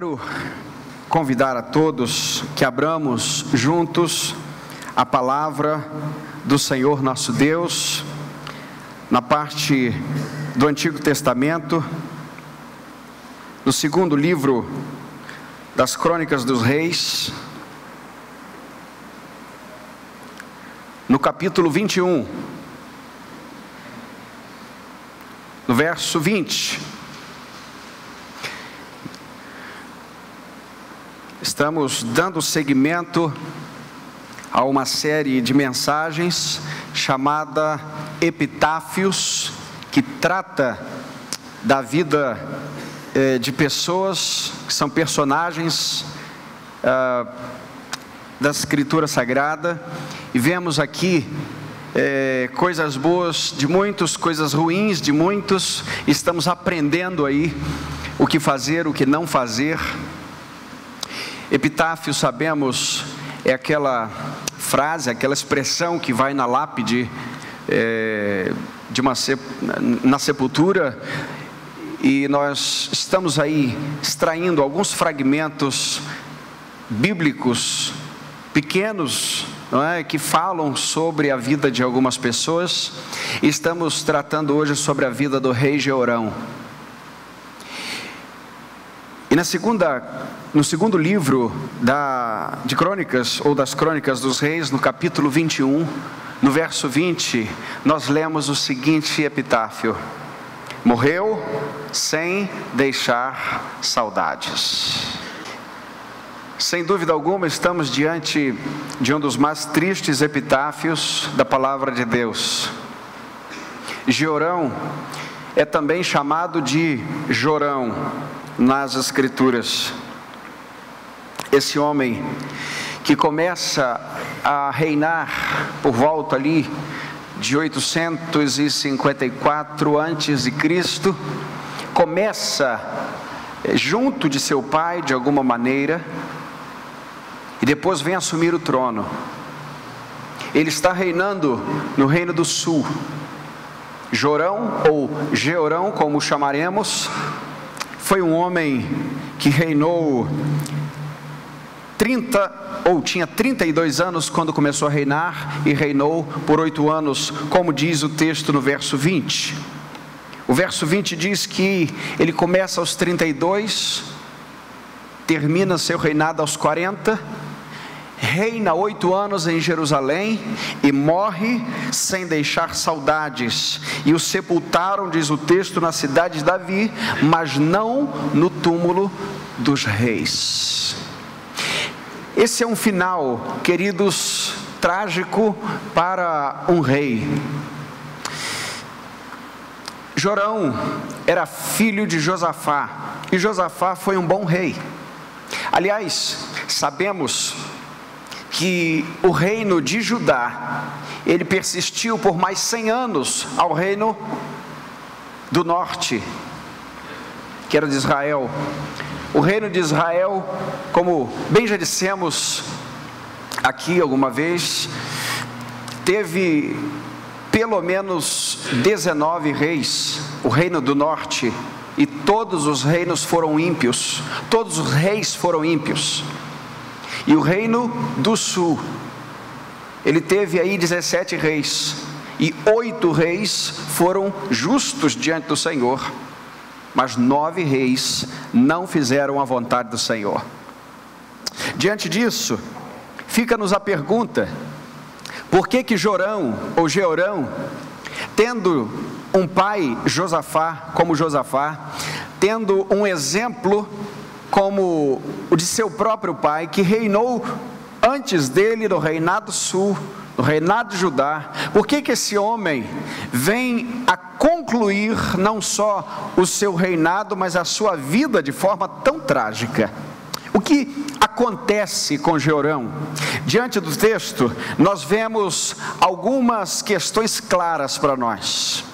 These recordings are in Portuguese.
Quero convidar a todos que abramos juntos a palavra do Senhor nosso Deus, na parte do Antigo Testamento, no segundo livro das Crônicas dos Reis, no capítulo 21, no verso 20. Estamos dando seguimento a uma série de mensagens chamada Epitáfios, que trata da vida eh, de pessoas que são personagens ah, da Escritura Sagrada, e vemos aqui eh, coisas boas de muitos, coisas ruins de muitos, estamos aprendendo aí o que fazer, o que não fazer Epitáfio, sabemos, é aquela frase, aquela expressão que vai na lápide é, de uma na sepultura e nós estamos aí extraindo alguns fragmentos bíblicos pequenos, é, que falam sobre a vida de algumas pessoas. Estamos tratando hoje sobre a vida do rei Georão. E na segunda, no segundo livro da, de Crônicas, ou das Crônicas dos Reis, no capítulo 21, no verso 20, nós lemos o seguinte epitáfio: Morreu sem deixar saudades. Sem dúvida alguma, estamos diante de um dos mais tristes epitáfios da palavra de Deus. Georão é também chamado de Jorão nas Escrituras. Esse homem que começa a reinar por volta ali de 854 antes de Cristo, começa eh, junto de seu pai de alguma maneira e depois vem assumir o trono. Ele está reinando no reino do sul. Jorão ou Georão, como chamaremos, foi um homem que reinou 30 ou tinha 32 anos quando começou a reinar e reinou por oito anos, como diz o texto no verso 20. O verso 20 diz que ele começa aos 32, termina seu reinado aos 40 reina oito anos em Jerusalém e morre sem deixar saudades. E o sepultaram, diz o texto, na cidade de Davi, mas não no túmulo dos reis. Esse é um final, queridos, trágico para um rei. Jorão era filho de Josafá, e Josafá foi um bom rei. Aliás, sabemos que o reino de Judá, ele persistiu por mais 100 anos ao reino do norte, que era de Israel. O reino de Israel, como bem já dissemos aqui alguma vez, teve pelo menos 19 reis, o reino do norte, e todos os reinos foram ímpios, todos os reis foram ímpios. E o reino do sul, ele teve aí 17 reis, e oito reis foram justos diante do Senhor, mas nove reis não fizeram a vontade do Senhor. Diante disso, fica-nos a pergunta: por que que Jorão ou Georão, tendo um pai Josafá como Josafá, tendo um exemplo como o de seu próprio pai, que reinou antes dele no reinado sul, no reinado de Judá. Por que, que esse homem vem a concluir não só o seu reinado, mas a sua vida de forma tão trágica? O que acontece com Jeorão? Diante do texto, nós vemos algumas questões claras para nós.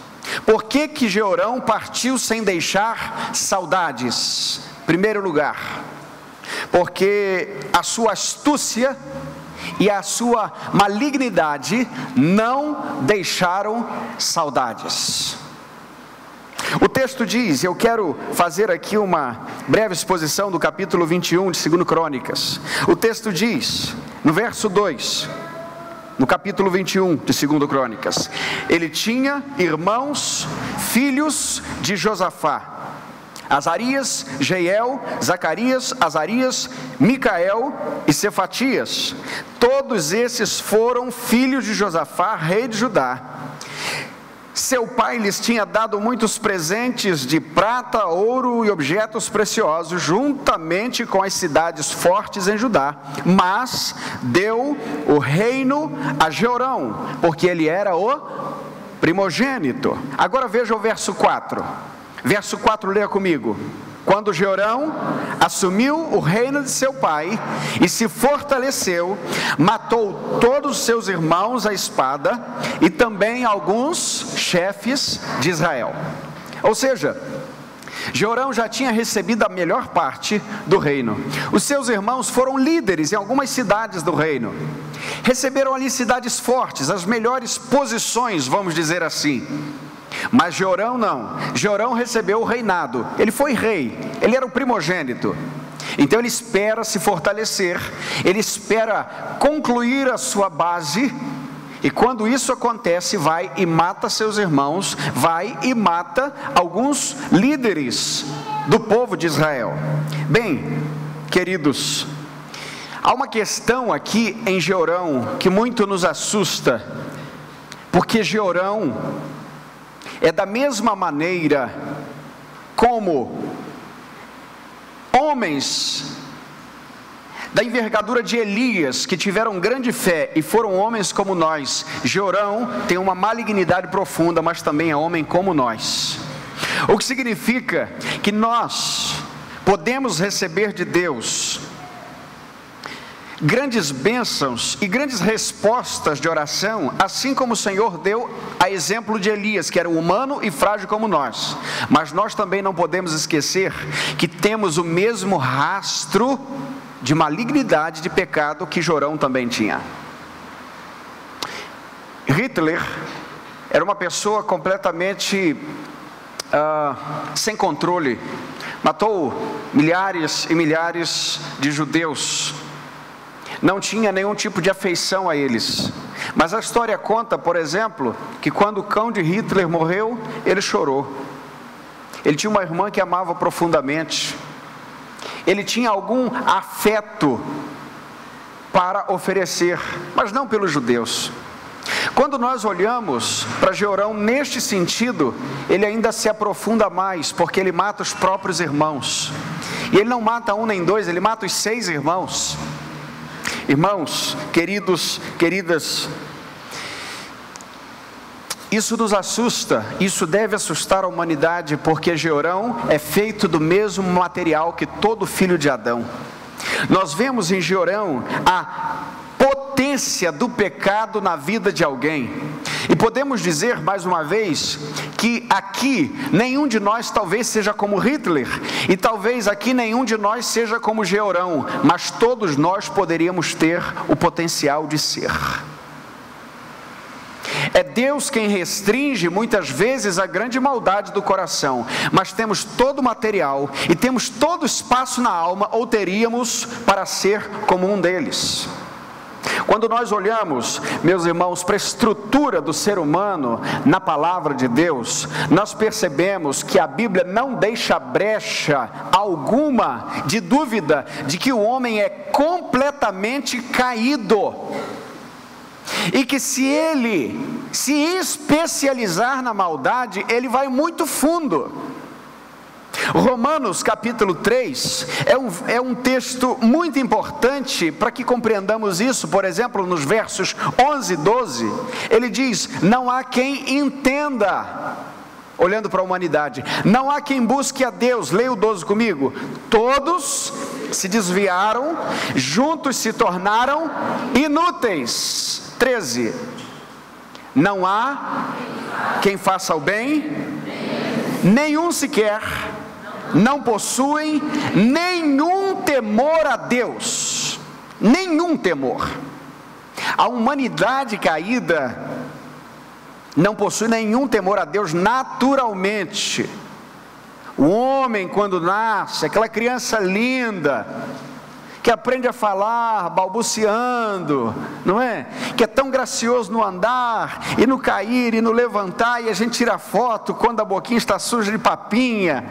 Por que que Jeorão partiu sem deixar saudades? Primeiro lugar, porque a sua astúcia e a sua malignidade não deixaram saudades. O texto diz, eu quero fazer aqui uma breve exposição do capítulo 21 de 2 Crônicas. O texto diz, no verso 2, no capítulo 21 de 2 Crônicas, ele tinha irmãos, filhos de Josafá. Azarias, Jeiel, Zacarias, Azarias, Micael e Cefatias. Todos esses foram filhos de Josafá, rei de Judá. Seu pai lhes tinha dado muitos presentes de prata, ouro e objetos preciosos, juntamente com as cidades fortes em Judá, mas deu o reino a Jeorão, porque ele era o primogênito. Agora veja o verso 4. Verso 4, leia comigo. Quando Jeorão assumiu o reino de seu pai e se fortaleceu, matou todos os seus irmãos à espada e também alguns chefes de Israel. Ou seja, Jeorão já tinha recebido a melhor parte do reino. Os seus irmãos foram líderes em algumas cidades do reino. Receberam ali cidades fortes, as melhores posições, vamos dizer assim. Mas Jorão não. Jorão recebeu o reinado. Ele foi rei. Ele era o primogênito. Então ele espera se fortalecer, ele espera concluir a sua base, e quando isso acontece, vai e mata seus irmãos, vai e mata alguns líderes do povo de Israel. Bem, queridos, há uma questão aqui em Georão que muito nos assusta, porque Georão é da mesma maneira como homens da envergadura de Elias, que tiveram grande fé e foram homens como nós. Jorão tem uma malignidade profunda, mas também é homem como nós. O que significa que nós podemos receber de Deus grandes bênçãos e grandes respostas de oração, assim como o Senhor deu a exemplo de Elias, que era humano e frágil como nós. Mas nós também não podemos esquecer que temos o mesmo rastro de malignidade, de pecado que Jorão também tinha. Hitler era uma pessoa completamente uh, sem controle, matou milhares e milhares de judeus não tinha nenhum tipo de afeição a eles. Mas a história conta, por exemplo, que quando o cão de Hitler morreu, ele chorou. Ele tinha uma irmã que amava profundamente. Ele tinha algum afeto para oferecer, mas não pelos judeus. Quando nós olhamos para Georão neste sentido, ele ainda se aprofunda mais, porque ele mata os próprios irmãos. E ele não mata um nem dois, ele mata os seis irmãos. Irmãos, queridos, queridas, isso nos assusta, isso deve assustar a humanidade, porque Georão é feito do mesmo material que todo filho de Adão. Nós vemos em Georão a potência do pecado na vida de alguém. E podemos dizer mais uma vez que aqui nenhum de nós talvez seja como Hitler, e talvez aqui nenhum de nós seja como Georão, mas todos nós poderíamos ter o potencial de ser. É Deus quem restringe muitas vezes a grande maldade do coração, mas temos todo o material e temos todo o espaço na alma, ou teríamos, para ser como um deles. Quando nós olhamos, meus irmãos, para a estrutura do ser humano na palavra de Deus, nós percebemos que a Bíblia não deixa brecha alguma de dúvida de que o homem é completamente caído. E que se ele se especializar na maldade, ele vai muito fundo. Romanos capítulo 3 é um, é um texto muito importante para que compreendamos isso. Por exemplo, nos versos 11 e 12, ele diz: Não há quem entenda, olhando para a humanidade, não há quem busque a Deus. Leia o 12 comigo. Todos se desviaram, juntos se tornaram inúteis. 13. Não há quem faça o bem, nenhum sequer não possuem nenhum temor a Deus, nenhum temor. A humanidade caída não possui nenhum temor a Deus naturalmente. O homem, quando nasce, aquela criança linda, que aprende a falar balbuciando, não é? Que é tão gracioso no andar, e no cair, e no levantar, e a gente tira foto quando a boquinha está suja de papinha.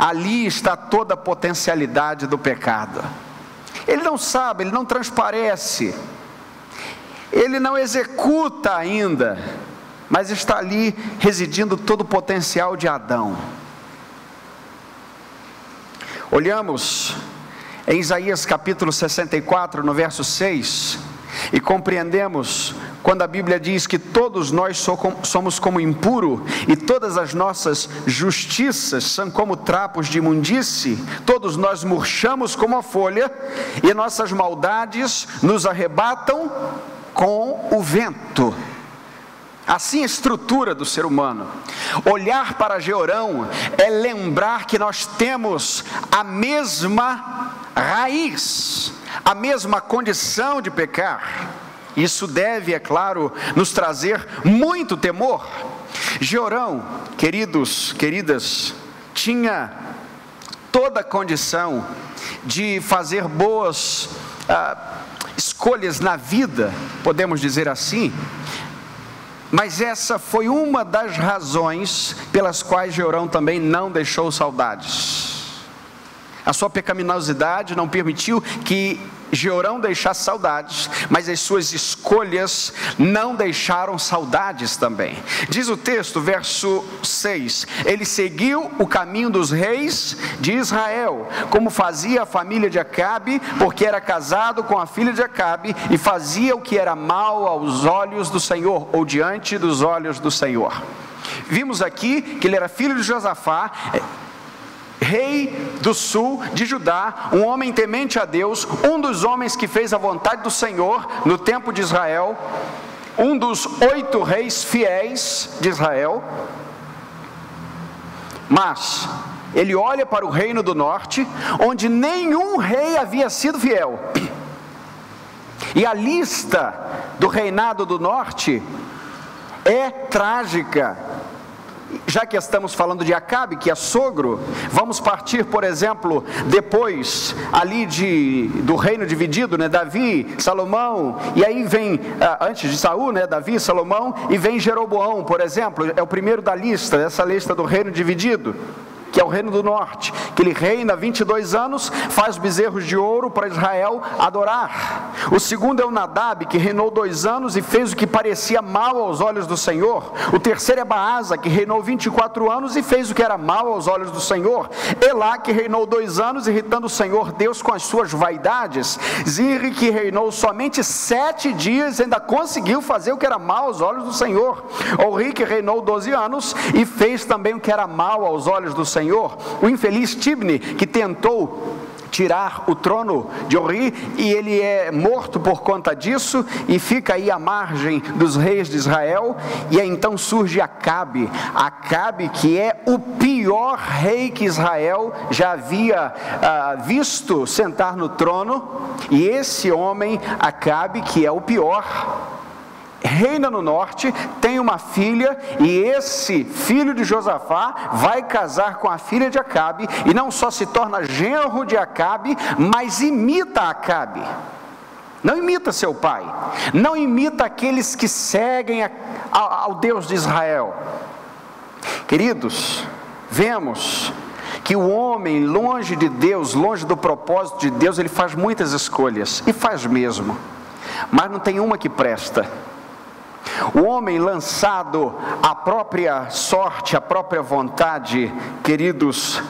Ali está toda a potencialidade do pecado. Ele não sabe, ele não transparece, ele não executa ainda, mas está ali residindo todo o potencial de Adão. Olhamos em Isaías capítulo 64, no verso 6, e compreendemos quando a Bíblia diz que todos nós somos como impuro e todas as nossas justiças são como trapos de imundície, todos nós murchamos como a folha e nossas maldades nos arrebatam com o vento. Assim a estrutura do ser humano. Olhar para Georão é lembrar que nós temos a mesma raiz, a mesma condição de pecar. Isso deve, é claro, nos trazer muito temor. Georão, queridos, queridas, tinha toda a condição de fazer boas ah, escolhas na vida, podemos dizer assim, mas essa foi uma das razões pelas quais Georão também não deixou saudades. A sua pecaminosidade não permitiu que Georão deixasse saudades, mas as suas escolhas não deixaram saudades também. Diz o texto, verso 6: Ele seguiu o caminho dos reis de Israel, como fazia a família de Acabe, porque era casado com a filha de Acabe e fazia o que era mal aos olhos do Senhor, ou diante dos olhos do Senhor. Vimos aqui que ele era filho de Josafá, rei do sul de Judá, um homem temente a Deus, um dos homens que fez a vontade do Senhor no tempo de Israel, um dos oito reis fiéis de Israel. Mas ele olha para o reino do norte, onde nenhum rei havia sido fiel. E a lista do reinado do norte é trágica já que estamos falando de Acabe, que é sogro, vamos partir, por exemplo, depois ali de, do reino dividido, né? Davi, Salomão, e aí vem, ah, antes de Saul, né? Davi, Salomão, e vem Jeroboão, por exemplo, é o primeiro da lista, dessa lista do reino dividido que é o reino do norte, que ele reina 22 anos, faz bezerros de ouro para Israel adorar. O segundo é o Nadab, que reinou dois anos e fez o que parecia mal aos olhos do Senhor. O terceiro é Baasa, que reinou 24 anos e fez o que era mal aos olhos do Senhor. Elá, que reinou dois anos, irritando o Senhor Deus com as suas vaidades. Zirri, que reinou somente sete dias ainda conseguiu fazer o que era mal aos olhos do Senhor. Ori, que reinou 12 anos e fez também o que era mal aos olhos do Senhor. Senhor, o infeliz Tibni, que tentou tirar o trono de Ori e ele é morto por conta disso e fica aí à margem dos reis de Israel e aí então surge Acabe, Acabe que é o pior rei que Israel já havia ah, visto sentar no trono e esse homem Acabe que é o pior reina no norte, tem uma filha, e esse filho de Josafá vai casar com a filha de Acabe, e não só se torna genro de Acabe, mas imita Acabe. Não imita seu pai, não imita aqueles que seguem a, a, ao Deus de Israel. Queridos, vemos que o homem, longe de Deus, longe do propósito de Deus, ele faz muitas escolhas, e faz mesmo, mas não tem uma que presta. O homem lançado à própria sorte, à própria vontade, queridos,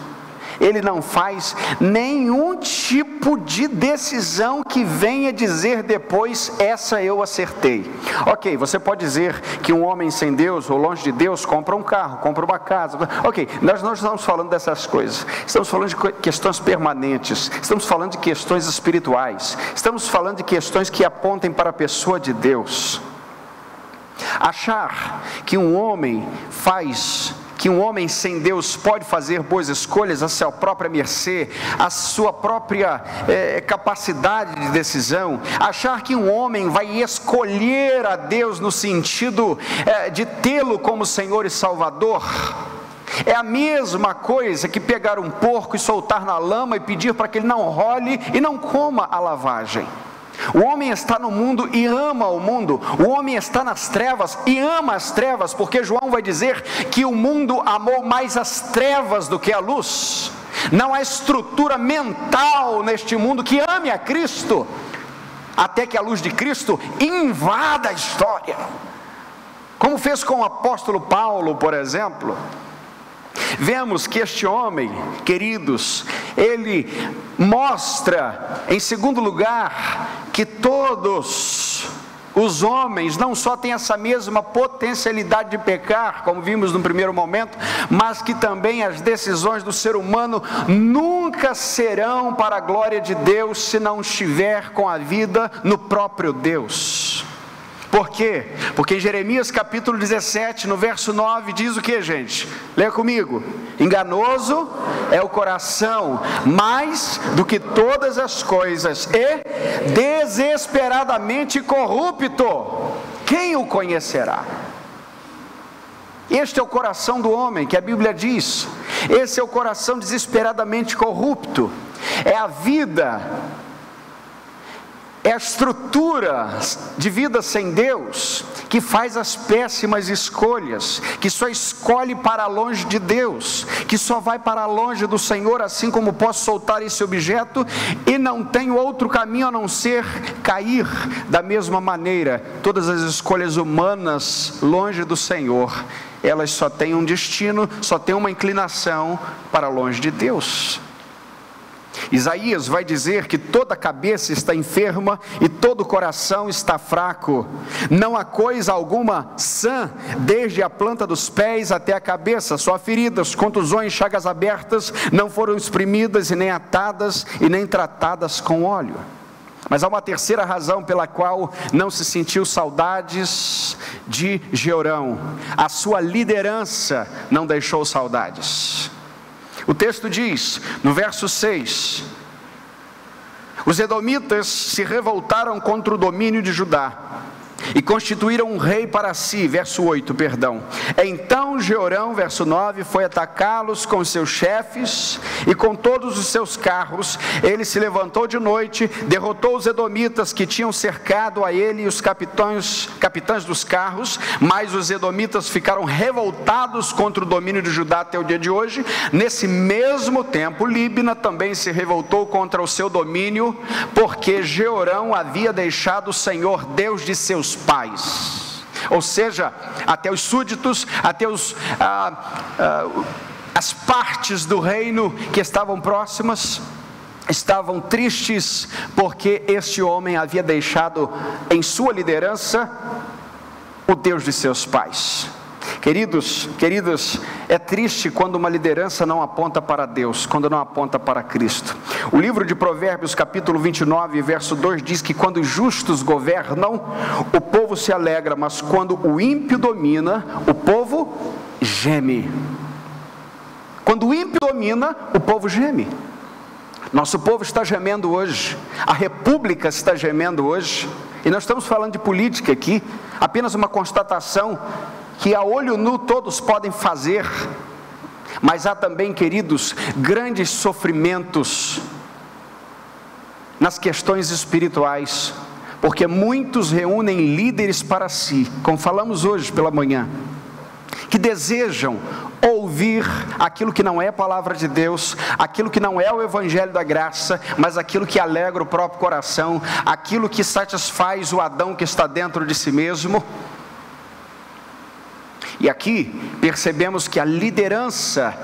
ele não faz nenhum tipo de decisão que venha dizer depois, essa eu acertei. Ok, você pode dizer que um homem sem Deus ou longe de Deus compra um carro, compra uma casa. Ok, nós não estamos falando dessas coisas, estamos falando de questões permanentes, estamos falando de questões espirituais, estamos falando de questões que apontem para a pessoa de Deus. Achar que um homem faz que um homem sem Deus pode fazer boas escolhas a sua própria mercê, a sua própria é, capacidade de decisão, achar que um homem vai escolher a Deus no sentido é, de tê-lo como Senhor e Salvador, é a mesma coisa que pegar um porco e soltar na lama e pedir para que ele não role e não coma a lavagem. O homem está no mundo e ama o mundo. O homem está nas trevas e ama as trevas, porque João vai dizer que o mundo amou mais as trevas do que a luz. Não há estrutura mental neste mundo que ame a Cristo, até que a luz de Cristo invada a história. Como fez com o apóstolo Paulo, por exemplo. Vemos que este homem, queridos, ele mostra, em segundo lugar, que todos os homens não só têm essa mesma potencialidade de pecar, como vimos no primeiro momento, mas que também as decisões do ser humano nunca serão para a glória de Deus se não estiver com a vida no próprio Deus. Por quê? Porque em Jeremias capítulo 17, no verso 9, diz o que, gente? Leia comigo. Enganoso é o coração, mais do que todas as coisas, e desesperadamente corrupto. Quem o conhecerá? Este é o coração do homem, que a Bíblia diz. Esse é o coração desesperadamente corrupto. É a vida é a estrutura de vida sem Deus que faz as péssimas escolhas, que só escolhe para longe de Deus, que só vai para longe do Senhor, assim como posso soltar esse objeto e não tenho outro caminho a não ser cair da mesma maneira. Todas as escolhas humanas longe do Senhor, elas só têm um destino, só têm uma inclinação para longe de Deus. Isaías vai dizer que toda cabeça está enferma e todo o coração está fraco. Não há coisa alguma sã, desde a planta dos pés até a cabeça, só feridas, contusões, chagas abertas, não foram exprimidas e nem atadas e nem tratadas com óleo. Mas há uma terceira razão pela qual não se sentiu saudades de Georão. A sua liderança não deixou saudades. O texto diz, no verso 6: Os edomitas se revoltaram contra o domínio de Judá e constituíram um rei para si, verso 8, perdão. Então Jeorão, verso 9, foi atacá-los com seus chefes e com todos os seus carros. Ele se levantou de noite, derrotou os edomitas que tinham cercado a ele e os capitães, capitães dos carros, mas os edomitas ficaram revoltados contra o domínio de Judá até o dia de hoje. Nesse mesmo tempo, Líbina também se revoltou contra o seu domínio, porque Jeorão havia deixado o Senhor Deus de seus pais, ou seja, até os súditos, até os, ah, ah, as partes do reino que estavam próximas, estavam tristes porque este homem havia deixado em sua liderança o Deus de seus pais. Queridos, queridas, é triste quando uma liderança não aponta para Deus, quando não aponta para Cristo. O livro de Provérbios, capítulo 29, verso 2 diz que quando os justos governam, o povo se alegra, mas quando o ímpio domina, o povo geme. Quando o ímpio domina, o povo geme. Nosso povo está gemendo hoje, a república está gemendo hoje, e nós estamos falando de política aqui, apenas uma constatação que a olho nu todos podem fazer, mas há também, queridos, grandes sofrimentos nas questões espirituais, porque muitos reúnem líderes para si, como falamos hoje pela manhã, que desejam ouvir aquilo que não é palavra de Deus, aquilo que não é o evangelho da graça, mas aquilo que alegra o próprio coração, aquilo que satisfaz o Adão que está dentro de si mesmo. E aqui percebemos que a liderança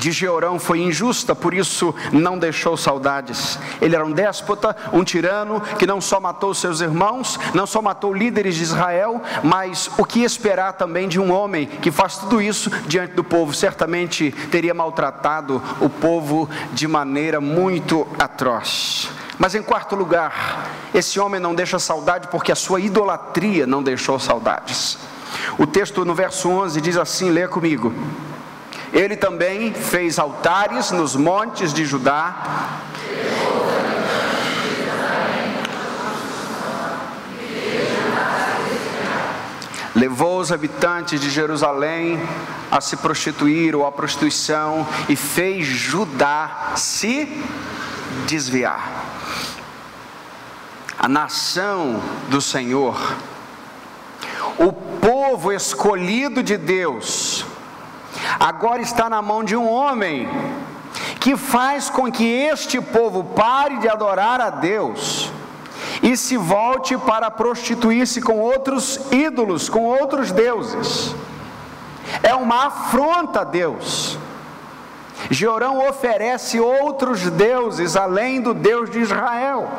de Georão foi injusta, por isso não deixou saudades. Ele era um déspota, um tirano que não só matou seus irmãos, não só matou líderes de Israel, mas o que esperar também de um homem que faz tudo isso diante do povo? Certamente teria maltratado o povo de maneira muito atroz. Mas em quarto lugar, esse homem não deixa saudade porque a sua idolatria não deixou saudades. O texto no verso 11 diz assim: lê comigo. Ele também fez altares nos montes de Judá. Levou os habitantes de Jerusalém a se prostituir ou à prostituição e fez Judá se desviar. A nação do Senhor, o povo escolhido de Deus, agora está na mão de um homem que faz com que este povo pare de adorar a Deus e se volte para prostituir-se com outros ídolos, com outros deuses. É uma afronta a Deus. Georão oferece outros deuses além do Deus de Israel.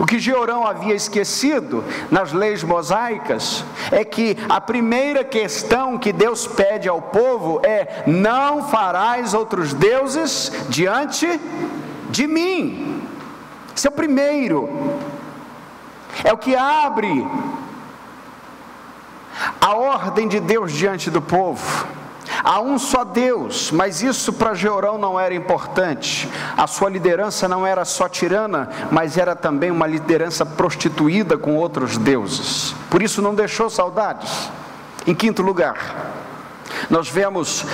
O que Georão havia esquecido nas leis mosaicas é que a primeira questão que Deus pede ao povo é: não farás outros deuses diante de mim. Esse é o primeiro. É o que abre a ordem de Deus diante do povo. Há um só Deus, mas isso para Georão não era importante. A sua liderança não era só tirana, mas era também uma liderança prostituída com outros deuses. Por isso não deixou saudades. Em quinto lugar, nós vemos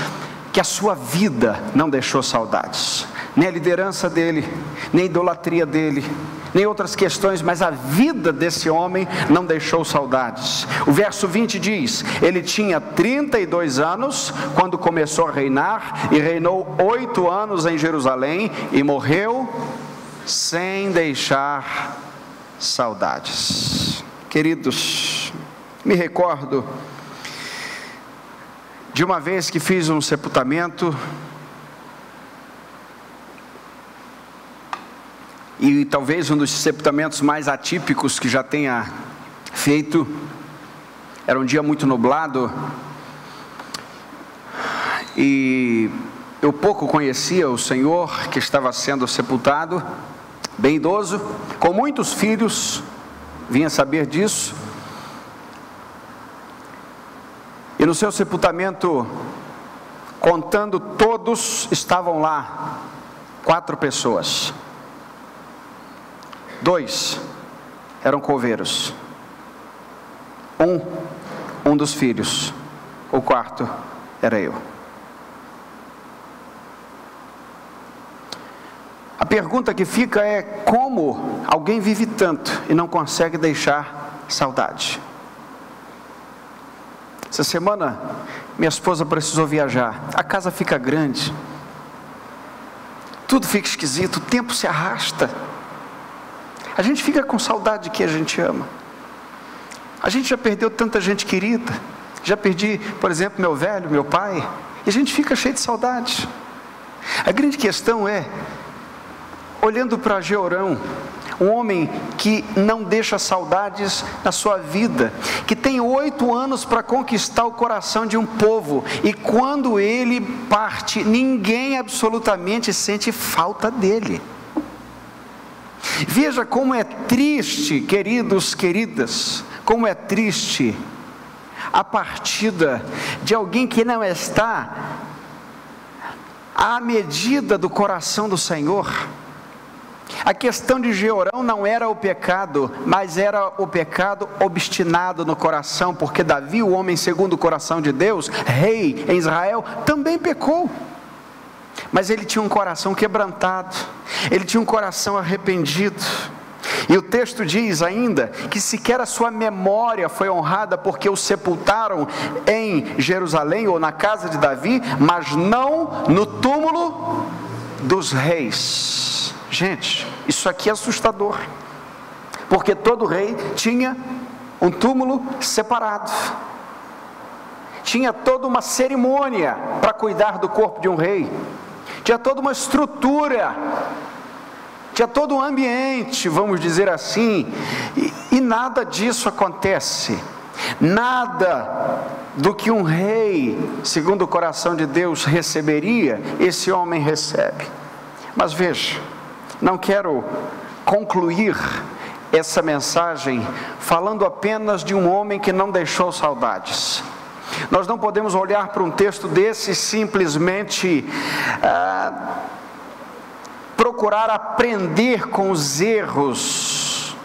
que a sua vida não deixou saudades, nem a liderança dele, nem a idolatria dele, nem outras questões, mas a vida desse homem não deixou saudades. O verso 20 diz: Ele tinha 32 anos quando começou a reinar, e reinou oito anos em Jerusalém, e morreu sem deixar saudades. Queridos, me recordo de uma vez que fiz um sepultamento e talvez um dos sepultamentos mais atípicos que já tenha feito. Era um dia muito nublado e eu pouco conhecia o senhor que estava sendo sepultado, bem idoso, com muitos filhos, vinha saber disso. E no seu sepultamento, contando todos, estavam lá quatro pessoas. Dois eram coveiros. Um, um dos filhos. O quarto era eu. A pergunta que fica é como alguém vive tanto e não consegue deixar saudade. Essa semana, minha esposa precisou viajar. A casa fica grande. Tudo fica esquisito, o tempo se arrasta. A gente fica com saudade de quem a gente ama. A gente já perdeu tanta gente querida. Já perdi, por exemplo, meu velho, meu pai. E a gente fica cheio de saudade. A grande questão é, olhando para Georão, um homem que não deixa saudades na sua vida, que tem oito anos para conquistar o coração de um povo, e quando ele parte, ninguém absolutamente sente falta dele. Veja como é triste, queridos, queridas, como é triste a partida de alguém que não está à medida do coração do Senhor. A questão de Georão não era o pecado, mas era o pecado obstinado no coração, porque Davi, o homem segundo o coração de Deus, rei em Israel, também pecou. Mas ele tinha um coração quebrantado, ele tinha um coração arrependido. E o texto diz ainda que sequer a sua memória foi honrada porque o sepultaram em Jerusalém ou na casa de Davi, mas não no túmulo dos reis. Gente, isso aqui é assustador, porque todo rei tinha um túmulo separado, tinha toda uma cerimônia para cuidar do corpo de um rei tinha toda uma estrutura, tinha todo um ambiente, vamos dizer assim, e, e nada disso acontece. Nada do que um rei, segundo o coração de Deus, receberia, esse homem recebe. Mas veja, não quero concluir essa mensagem falando apenas de um homem que não deixou saudades. Nós não podemos olhar para um texto desse simplesmente ah, procurar aprender com os erros,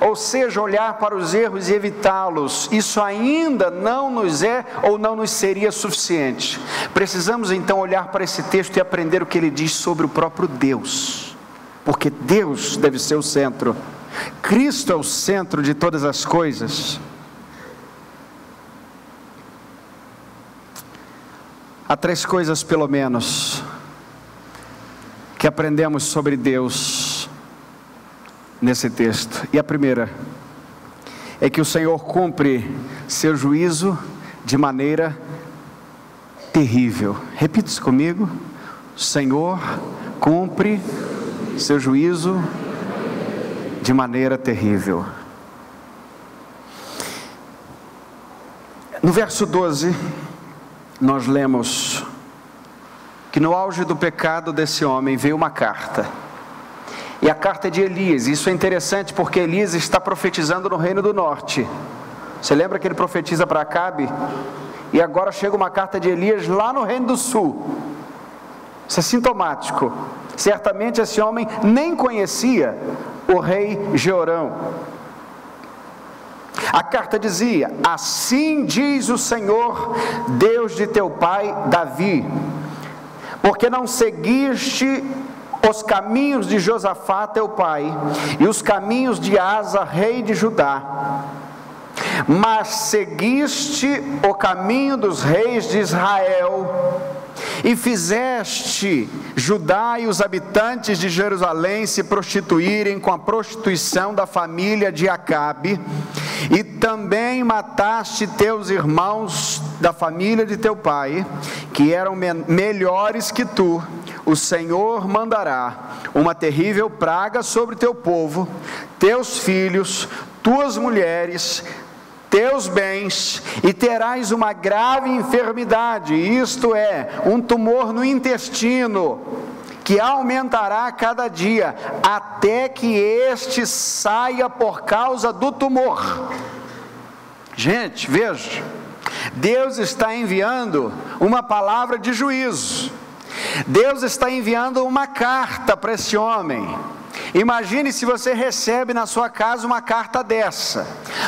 ou seja, olhar para os erros e evitá-los. Isso ainda não nos é ou não nos seria suficiente. Precisamos então olhar para esse texto e aprender o que ele diz sobre o próprio Deus, porque Deus deve ser o centro. Cristo é o centro de todas as coisas. Há três coisas, pelo menos, que aprendemos sobre Deus nesse texto. E a primeira é que o Senhor cumpre seu juízo de maneira terrível. Repita isso comigo. O Senhor cumpre seu juízo de maneira terrível. No verso 12, nós lemos que no auge do pecado desse homem veio uma carta. E a carta é de Elias. Isso é interessante porque Elias está profetizando no reino do norte. Você lembra que ele profetiza para Acabe? E agora chega uma carta de Elias lá no reino do sul. Isso é sintomático. Certamente esse homem nem conhecia o rei Jeorão. A carta dizia: Assim diz o Senhor, Deus de teu pai Davi, porque não seguiste os caminhos de Josafá teu pai, e os caminhos de Asa, rei de Judá, mas seguiste o caminho dos reis de Israel, e fizeste Judá e os habitantes de Jerusalém se prostituírem com a prostituição da família de Acabe, e também mataste teus irmãos da família de teu pai, que eram me melhores que tu, o Senhor mandará uma terrível praga sobre teu povo, teus filhos, tuas mulheres, teus bens e terás uma grave enfermidade, isto é, um tumor no intestino, que aumentará cada dia, até que este saia por causa do tumor. Gente, veja, Deus está enviando uma palavra de juízo, Deus está enviando uma carta para esse homem Imagine se você recebe na sua casa uma carta dessa,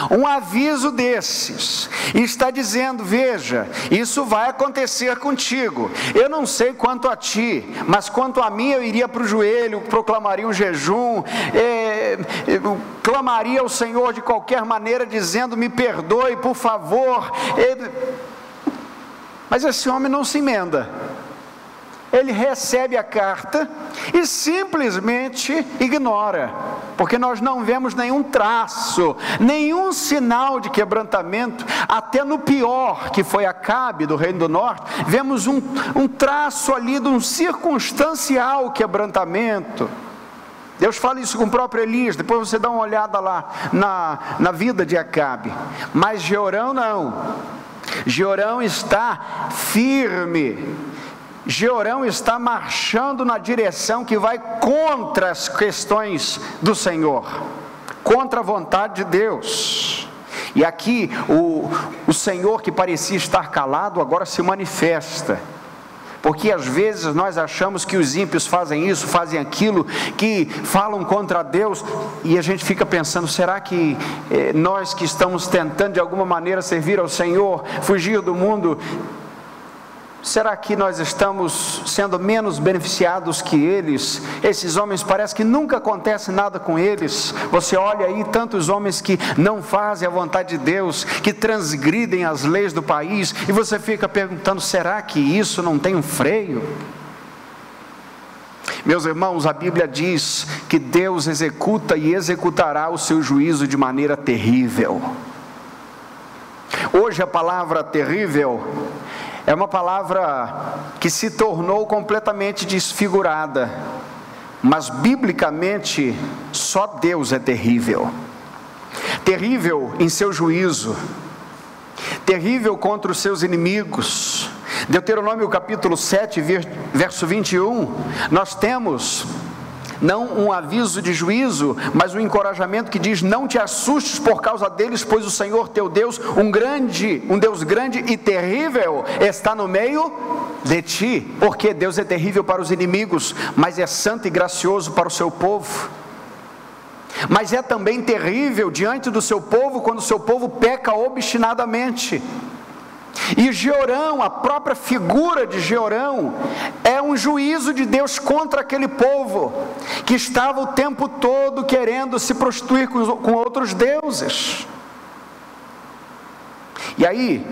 um aviso desses, e está dizendo: Veja, isso vai acontecer contigo. Eu não sei quanto a ti, mas quanto a mim, eu iria para o joelho, proclamaria um jejum, é, clamaria ao Senhor de qualquer maneira, dizendo: Me perdoe, por favor. É, mas esse homem não se emenda ele recebe a carta e simplesmente ignora, porque nós não vemos nenhum traço, nenhum sinal de quebrantamento, até no pior, que foi Acabe do Reino do Norte, vemos um, um traço ali de um circunstancial quebrantamento. Deus fala isso com o próprio Elias, depois você dá uma olhada lá na, na vida de Acabe. Mas Georão não. Georão está firme, Georão está marchando na direção que vai contra as questões do Senhor, contra a vontade de Deus. E aqui o, o Senhor que parecia estar calado agora se manifesta. Porque às vezes nós achamos que os ímpios fazem isso, fazem aquilo, que falam contra Deus, e a gente fica pensando: será que eh, nós que estamos tentando de alguma maneira servir ao Senhor, fugir do mundo, Será que nós estamos sendo menos beneficiados que eles? Esses homens parece que nunca acontece nada com eles. Você olha aí tantos homens que não fazem a vontade de Deus, que transgridem as leis do país, e você fica perguntando: será que isso não tem um freio? Meus irmãos, a Bíblia diz que Deus executa e executará o seu juízo de maneira terrível. Hoje a palavra terrível é uma palavra que se tornou completamente desfigurada, mas biblicamente só Deus é terrível. Terrível em seu juízo, terrível contra os seus inimigos. Deuteronômio capítulo 7, verso 21, nós temos não um aviso de juízo, mas um encorajamento que diz: Não te assustes por causa deles, pois o Senhor teu Deus, um grande, um Deus grande e terrível, está no meio de ti. Porque Deus é terrível para os inimigos, mas é santo e gracioso para o seu povo. Mas é também terrível diante do seu povo quando o seu povo peca obstinadamente. E Georão, a própria figura de Georão, é um juízo de Deus contra aquele povo que estava o tempo todo querendo se prostituir com, outros deuses. E aí,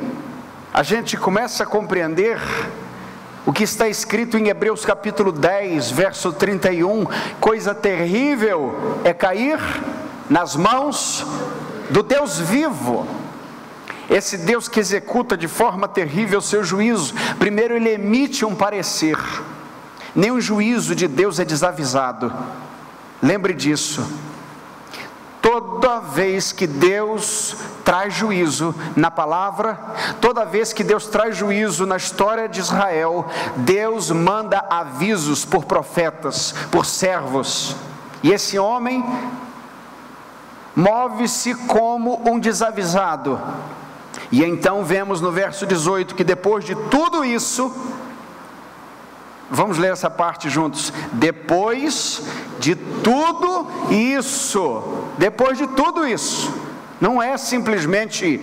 a gente começa a compreender o que está escrito em Hebreus capítulo 10, verso 31: coisa terrível é cair nas mãos do Deus vivo. Esse Deus que executa de forma terrível o seu juízo, primeiro ele emite um parecer. Nenhum juízo de Deus é desavisado. Lembre disso. Toda vez que Deus traz juízo na palavra, toda vez que Deus traz juízo na história de Israel, Deus manda avisos por profetas, por servos. E esse homem move-se como um desavisado. E então vemos no verso 18 que depois de tudo isso, Vamos ler essa parte juntos. Depois de tudo isso, depois de tudo isso, não é simplesmente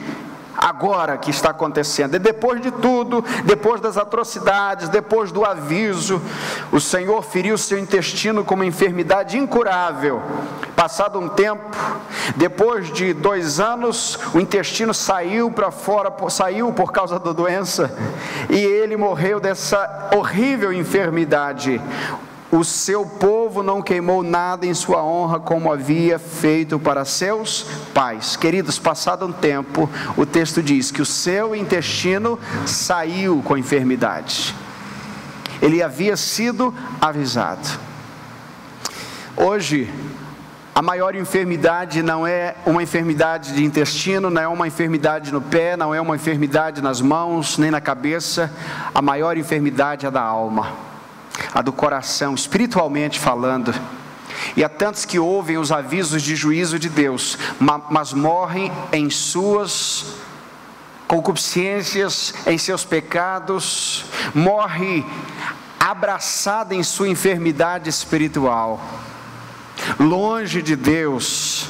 agora que está acontecendo, é depois de tudo, depois das atrocidades, depois do aviso, o Senhor feriu seu intestino com uma enfermidade incurável. Passado um tempo, depois de dois anos, o intestino saiu para fora, saiu por causa da doença, e ele morreu dessa horrível enfermidade o seu povo não queimou nada em sua honra como havia feito para seus pais. Queridos, passado um tempo, o texto diz que o seu intestino saiu com enfermidade. Ele havia sido avisado. Hoje, a maior enfermidade não é uma enfermidade de intestino, não é uma enfermidade no pé, não é uma enfermidade nas mãos, nem na cabeça. A maior enfermidade é da alma a do coração, espiritualmente falando. E há tantos que ouvem os avisos de juízo de Deus, mas morrem em suas concupiscências, em seus pecados, morre abraçado em sua enfermidade espiritual, longe de Deus.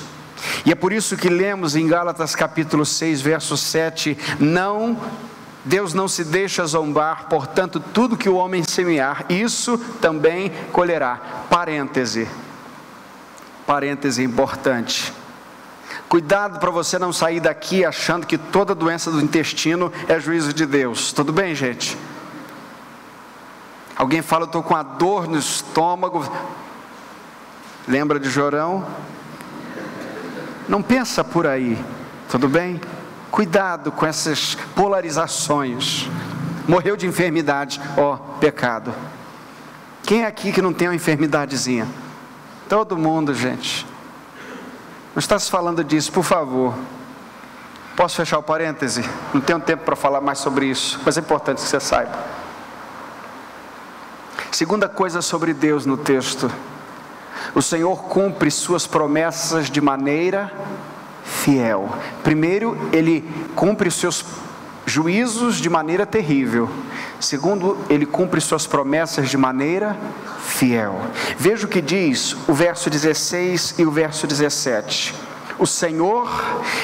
E é por isso que lemos em Gálatas capítulo 6, verso 7: não Deus não se deixa zombar, portanto, tudo que o homem semear, isso também colherá. Parêntese. Parêntese importante. Cuidado para você não sair daqui achando que toda doença do intestino é juízo de Deus. Tudo bem, gente? Alguém fala, eu estou com a dor no estômago. Lembra de Jorão? Não pensa por aí, tudo bem? Cuidado com essas polarizações. Morreu de enfermidade, ó, pecado. Quem é aqui que não tem uma enfermidadezinha? Todo mundo, gente. Não está se falando disso, por favor. Posso fechar o parêntese? Não tenho tempo para falar mais sobre isso, mas é importante que você saiba. Segunda coisa sobre Deus no texto: o Senhor cumpre suas promessas de maneira fiel. Primeiro, ele cumpre os seus juízos de maneira terrível. Segundo, ele cumpre suas promessas de maneira fiel. Veja o que diz o verso 16 e o verso 17. O Senhor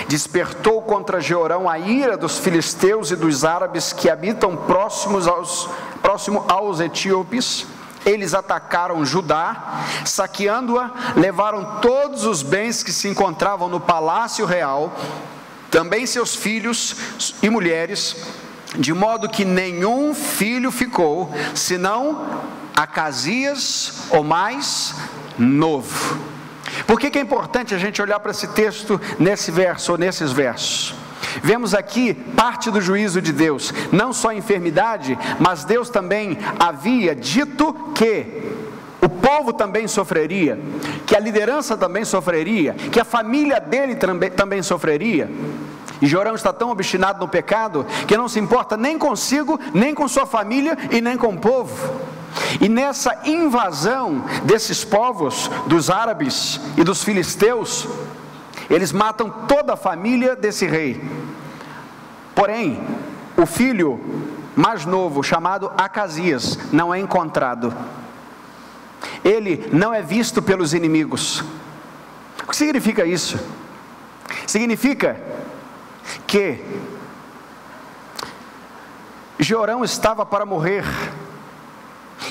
despertou contra Jeorão a ira dos filisteus e dos árabes que habitam próximos aos, próximo aos etíopes eles atacaram Judá, saqueando-a, levaram todos os bens que se encontravam no palácio real, também seus filhos e mulheres, de modo que nenhum filho ficou, senão Acasias, ou mais novo. Por que, que é importante a gente olhar para esse texto nesse verso ou nesses versos? Vemos aqui parte do juízo de Deus, não só a enfermidade, mas Deus também havia dito que o povo também sofreria, que a liderança também sofreria, que a família dele também, também sofreria. E Jorão está tão obstinado no pecado que não se importa nem consigo, nem com sua família e nem com o povo. E nessa invasão desses povos, dos árabes e dos filisteus, eles matam toda a família desse rei. Porém, o filho mais novo, chamado Acasias, não é encontrado. Ele não é visto pelos inimigos. O que significa isso? Significa que Jeorão estava para morrer,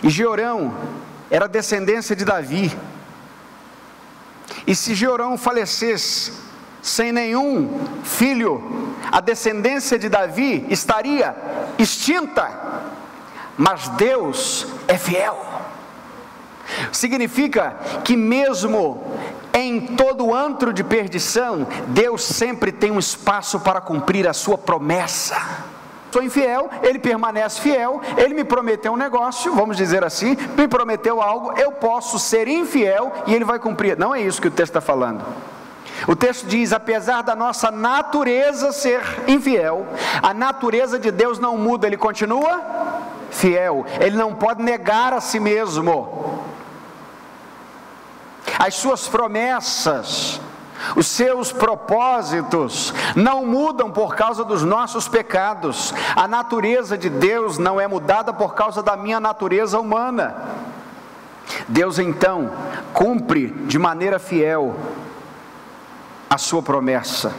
e Jeorão era descendência de Davi. E se Jeorão falecesse sem nenhum filho, a descendência de Davi estaria extinta. Mas Deus é fiel. Significa que mesmo em todo antro de perdição, Deus sempre tem um espaço para cumprir a sua promessa. Sou infiel, ele permanece fiel, ele me prometeu um negócio, vamos dizer assim, me prometeu algo, eu posso ser infiel e ele vai cumprir. Não é isso que o texto está falando. O texto diz: apesar da nossa natureza ser infiel, a natureza de Deus não muda, ele continua fiel, ele não pode negar a si mesmo. As suas promessas, os seus propósitos não mudam por causa dos nossos pecados. A natureza de Deus não é mudada por causa da minha natureza humana. Deus então cumpre de maneira fiel a sua promessa.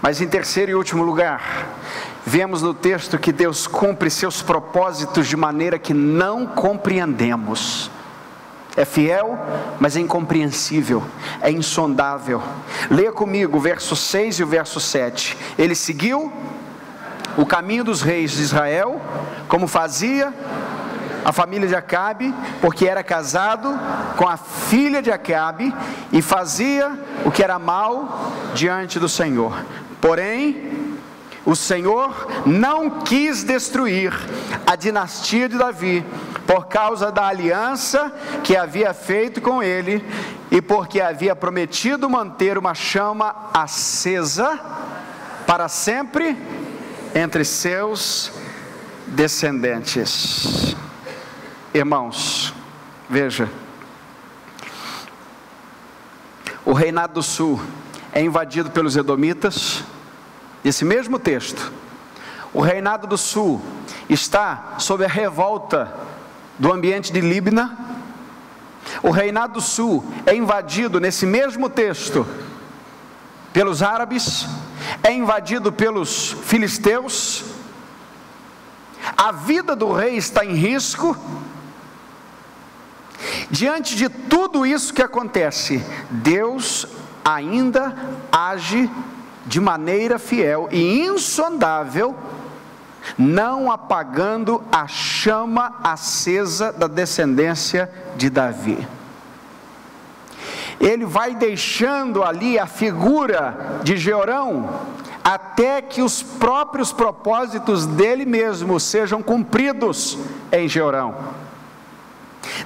Mas em terceiro e último lugar, vemos no texto que Deus cumpre seus propósitos de maneira que não compreendemos. É fiel, mas é incompreensível, é insondável. Leia comigo o verso 6 e o verso 7. Ele seguiu o caminho dos reis de Israel, como fazia a família de Acabe, porque era casado com a filha de Acabe e fazia o que era mal diante do Senhor. Porém, o Senhor não quis destruir a dinastia de Davi por causa da aliança que havia feito com ele e porque havia prometido manter uma chama acesa para sempre entre seus descendentes. Irmãos, veja, o reinado do sul é invadido pelos edomitas, esse mesmo texto, o reinado do sul está sob a revolta do ambiente de Líbna, o reinado do sul é invadido nesse mesmo texto pelos árabes, é invadido pelos filisteus, a vida do rei está em risco, Diante de tudo isso que acontece, Deus ainda age de maneira fiel e insondável, não apagando a chama acesa da descendência de Davi. Ele vai deixando ali a figura de Jeorão, até que os próprios propósitos dele mesmo sejam cumpridos em Jeorão.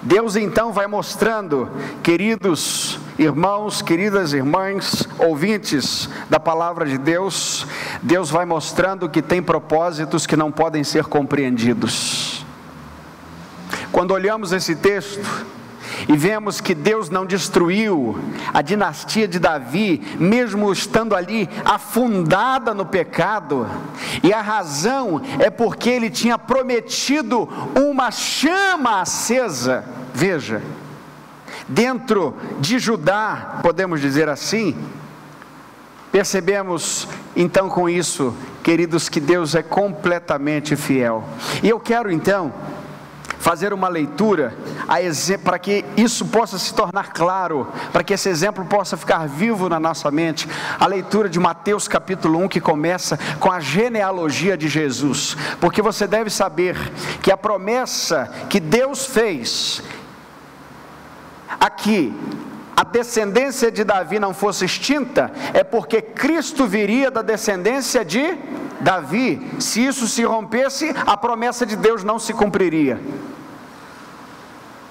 Deus então vai mostrando, queridos irmãos, queridas irmãs, ouvintes da palavra de Deus, Deus vai mostrando que tem propósitos que não podem ser compreendidos. Quando olhamos esse texto, e vemos que Deus não destruiu a dinastia de Davi, mesmo estando ali afundada no pecado, e a razão é porque ele tinha prometido uma chama acesa. Veja, dentro de Judá, podemos dizer assim, percebemos então com isso, queridos, que Deus é completamente fiel. E eu quero então fazer uma leitura para que isso possa se tornar claro, para que esse exemplo possa ficar vivo na nossa mente. A leitura de Mateus capítulo 1, que começa com a genealogia de Jesus, porque você deve saber que a promessa que Deus fez aqui a descendência de Davi não fosse extinta, é porque Cristo viria da descendência de Davi. Se isso se rompesse, a promessa de Deus não se cumpriria.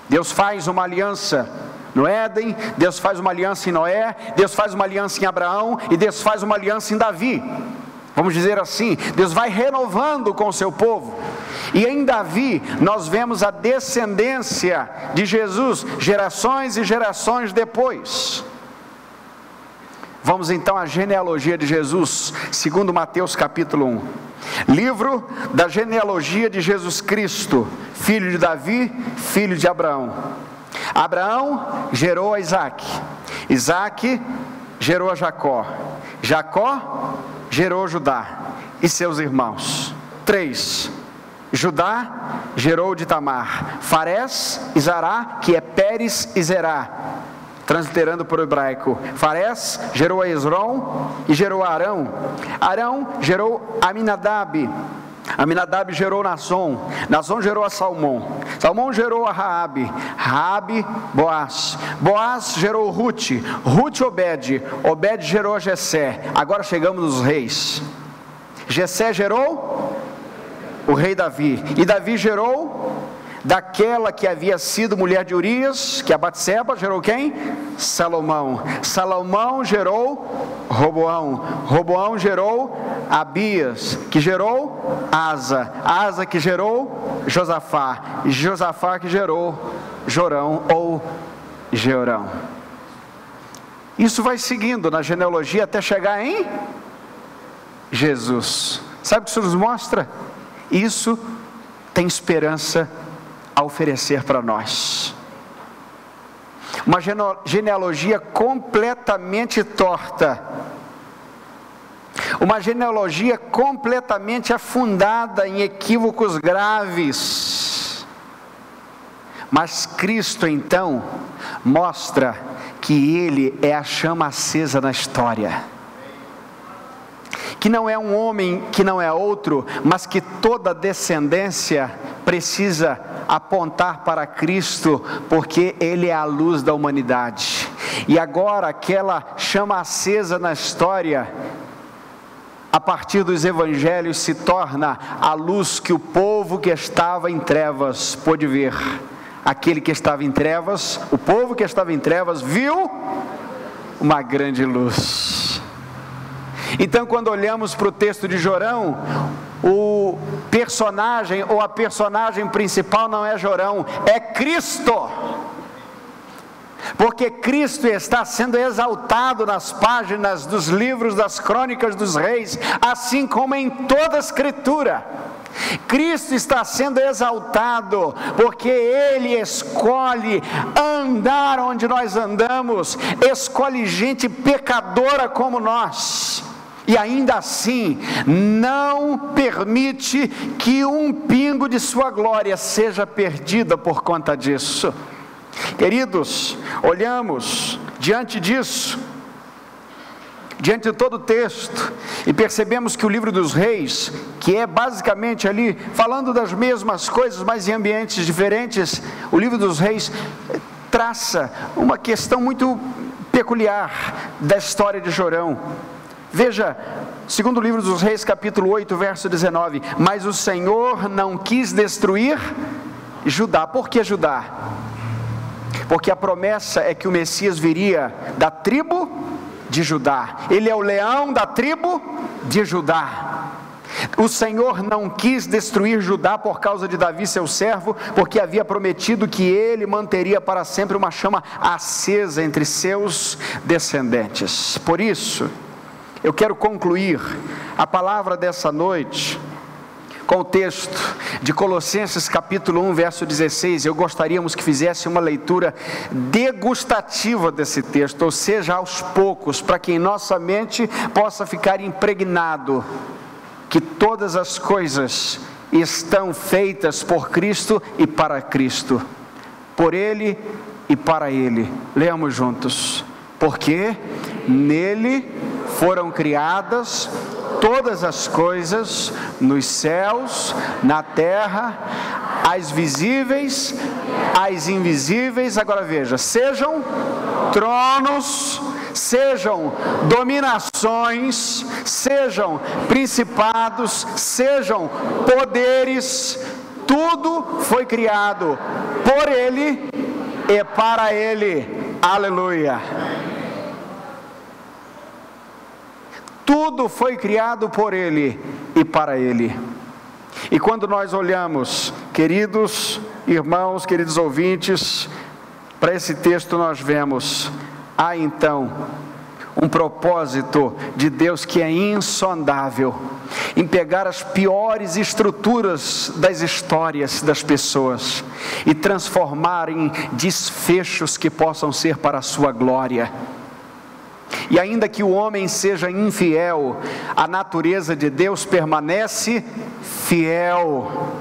Deus faz uma aliança no Éden, Deus faz uma aliança em Noé, Deus faz uma aliança em Abraão e Deus faz uma aliança em Davi. Vamos dizer assim, Deus vai renovando com o seu povo. E em Davi nós vemos a descendência de Jesus, gerações e gerações depois. Vamos então à genealogia de Jesus, segundo Mateus capítulo 1. Livro da genealogia de Jesus Cristo, filho de Davi, filho de Abraão. Abraão gerou a Isaac, Isaac gerou a Jacó, Jacó gerou Judá e seus irmãos. Três. Judá gerou de Tamar, Farés e Zará, que é Pérez e Zerá, transliterando para o hebraico. Farés gerou a Esron e gerou a Arão. Arão gerou Aminadab. Aminadab gerou Nasson, Nasson gerou a Salmão, Salmão gerou a Raabe, Raabe, Boaz, Boaz gerou Ruth, Ruth Obed, Obed gerou a Jessé. Agora chegamos nos reis. Jessé gerou o rei Davi, e Davi gerou daquela que havia sido mulher de Urias, que é a Batseba, gerou quem? Salomão. Salomão gerou Roboão. Roboão gerou Abias, que gerou Asa. Asa que gerou Josafá. Josafá que gerou Jorão ou Georão. Isso vai seguindo na genealogia até chegar em Jesus. Sabe o que isso nos mostra? Isso tem esperança a oferecer para nós. Uma genealogia completamente torta, uma genealogia completamente afundada em equívocos graves. Mas Cristo então mostra que Ele é a chama acesa na história que não é um homem que não é outro, mas que toda descendência precisa apontar para Cristo, porque Ele é a luz da humanidade. E agora, aquela chama acesa na história, a partir dos evangelhos, se torna a luz que o povo que estava em trevas pôde ver. Aquele que estava em trevas, o povo que estava em trevas, viu uma grande luz. Então, quando olhamos para o texto de Jorão, o personagem ou a personagem principal não é Jorão, é Cristo. Porque Cristo está sendo exaltado nas páginas dos livros das crônicas dos reis, assim como em toda a Escritura. Cristo está sendo exaltado, porque Ele escolhe andar onde nós andamos, escolhe gente pecadora como nós e ainda assim não permite que um pingo de sua glória seja perdida por conta disso. Queridos, olhamos diante disso, diante de todo o texto, e percebemos que o livro dos reis, que é basicamente ali falando das mesmas coisas, mas em ambientes diferentes, o livro dos reis traça uma questão muito peculiar da história de Jorão. Veja, segundo livro dos Reis, capítulo 8, verso 19: Mas o Senhor não quis destruir Judá. Por que Judá? Porque a promessa é que o Messias viria da tribo de Judá. Ele é o leão da tribo de Judá. O Senhor não quis destruir Judá por causa de Davi, seu servo, porque havia prometido que ele manteria para sempre uma chama acesa entre seus descendentes. Por isso, eu quero concluir a palavra dessa noite com o texto de Colossenses capítulo 1, verso 16. Eu gostaríamos que fizesse uma leitura degustativa desse texto, ou seja, aos poucos, para que em nossa mente possa ficar impregnado que todas as coisas estão feitas por Cristo e para Cristo, por Ele e para Ele. Leamos juntos. Porque nele foram criadas todas as coisas nos céus, na terra, as visíveis, as invisíveis. Agora veja: sejam tronos, sejam dominações, sejam principados, sejam poderes, tudo foi criado por Ele e para Ele. Aleluia. Tudo foi criado por Ele e para Ele. E quando nós olhamos, queridos irmãos, queridos ouvintes, para esse texto nós vemos, há então um propósito de Deus que é insondável em pegar as piores estruturas das histórias das pessoas e transformar em desfechos que possam ser para a sua glória. E ainda que o homem seja infiel, a natureza de Deus permanece fiel.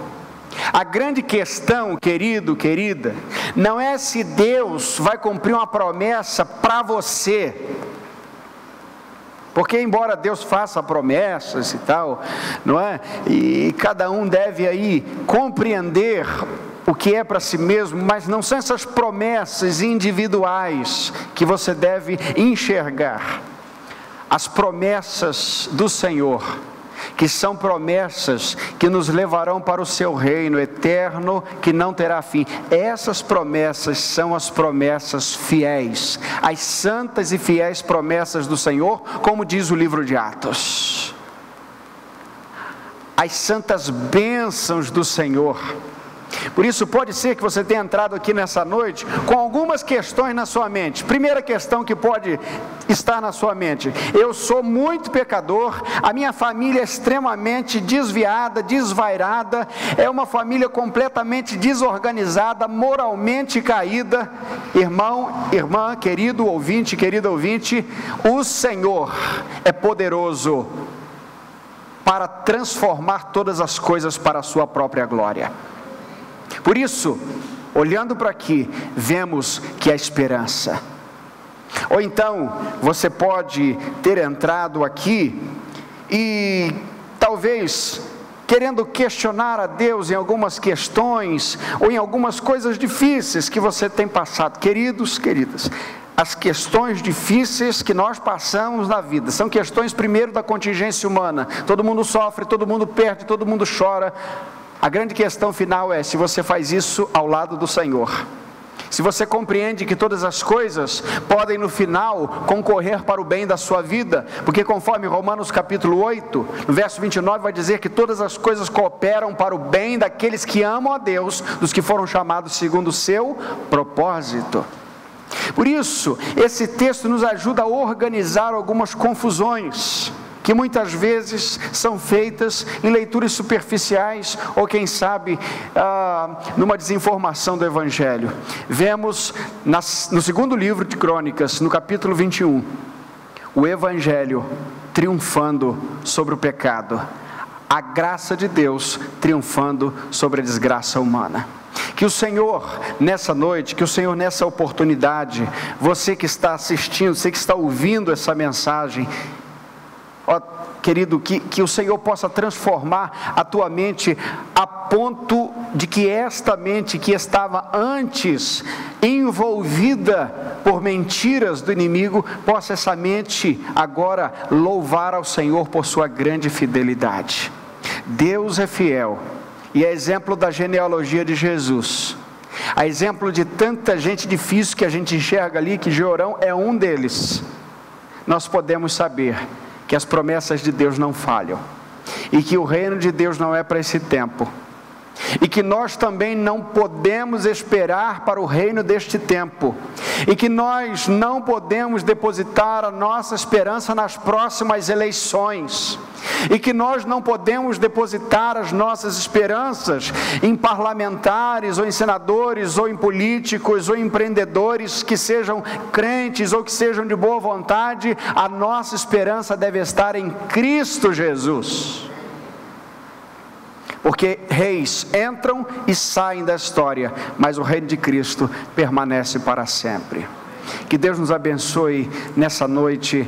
A grande questão, querido, querida, não é se Deus vai cumprir uma promessa para você, porque embora Deus faça promessas e tal, não é? E cada um deve aí compreender o que é para si mesmo, mas não são essas promessas individuais que você deve enxergar. As promessas do Senhor, que são promessas que nos levarão para o seu reino eterno que não terá fim. Essas promessas são as promessas fiéis, as santas e fiéis promessas do Senhor, como diz o livro de Atos. As santas bênçãos do Senhor por isso, pode ser que você tenha entrado aqui nessa noite com algumas questões na sua mente. Primeira questão que pode estar na sua mente: eu sou muito pecador, a minha família é extremamente desviada, desvairada, é uma família completamente desorganizada, moralmente caída. Irmão, irmã, querido ouvinte, querido ouvinte, o Senhor é poderoso para transformar todas as coisas para a sua própria glória. Por isso, olhando para aqui, vemos que há esperança. Ou então, você pode ter entrado aqui e talvez querendo questionar a Deus em algumas questões ou em algumas coisas difíceis que você tem passado. Queridos, queridas, as questões difíceis que nós passamos na vida são questões, primeiro, da contingência humana. Todo mundo sofre, todo mundo perde, todo mundo chora. A grande questão final é se você faz isso ao lado do Senhor. Se você compreende que todas as coisas podem no final concorrer para o bem da sua vida, porque conforme Romanos capítulo 8, no verso 29 vai dizer que todas as coisas cooperam para o bem daqueles que amam a Deus, dos que foram chamados segundo o seu propósito. Por isso, esse texto nos ajuda a organizar algumas confusões que muitas vezes são feitas em leituras superficiais ou, quem sabe, ah, numa desinformação do Evangelho. Vemos nas, no segundo livro de Crônicas, no capítulo 21, o Evangelho triunfando sobre o pecado, a graça de Deus triunfando sobre a desgraça humana. Que o Senhor, nessa noite, que o Senhor, nessa oportunidade, você que está assistindo, você que está ouvindo essa mensagem, Ó, querido, que, que o Senhor possa transformar a tua mente a ponto de que esta mente que estava antes envolvida por mentiras do inimigo, possa essa mente agora louvar ao Senhor por sua grande fidelidade. Deus é fiel e é exemplo da genealogia de Jesus. A exemplo de tanta gente difícil que a gente enxerga ali, que Jorão é um deles. Nós podemos saber que as promessas de Deus não falham e que o reino de Deus não é para esse tempo. E que nós também não podemos esperar para o reino deste tempo, e que nós não podemos depositar a nossa esperança nas próximas eleições, e que nós não podemos depositar as nossas esperanças em parlamentares, ou em senadores, ou em políticos, ou em empreendedores que sejam crentes ou que sejam de boa vontade, a nossa esperança deve estar em Cristo Jesus. Porque reis entram e saem da história, mas o reino de Cristo permanece para sempre. Que Deus nos abençoe nessa noite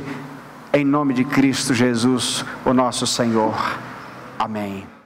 em nome de Cristo Jesus, o nosso Senhor. Amém.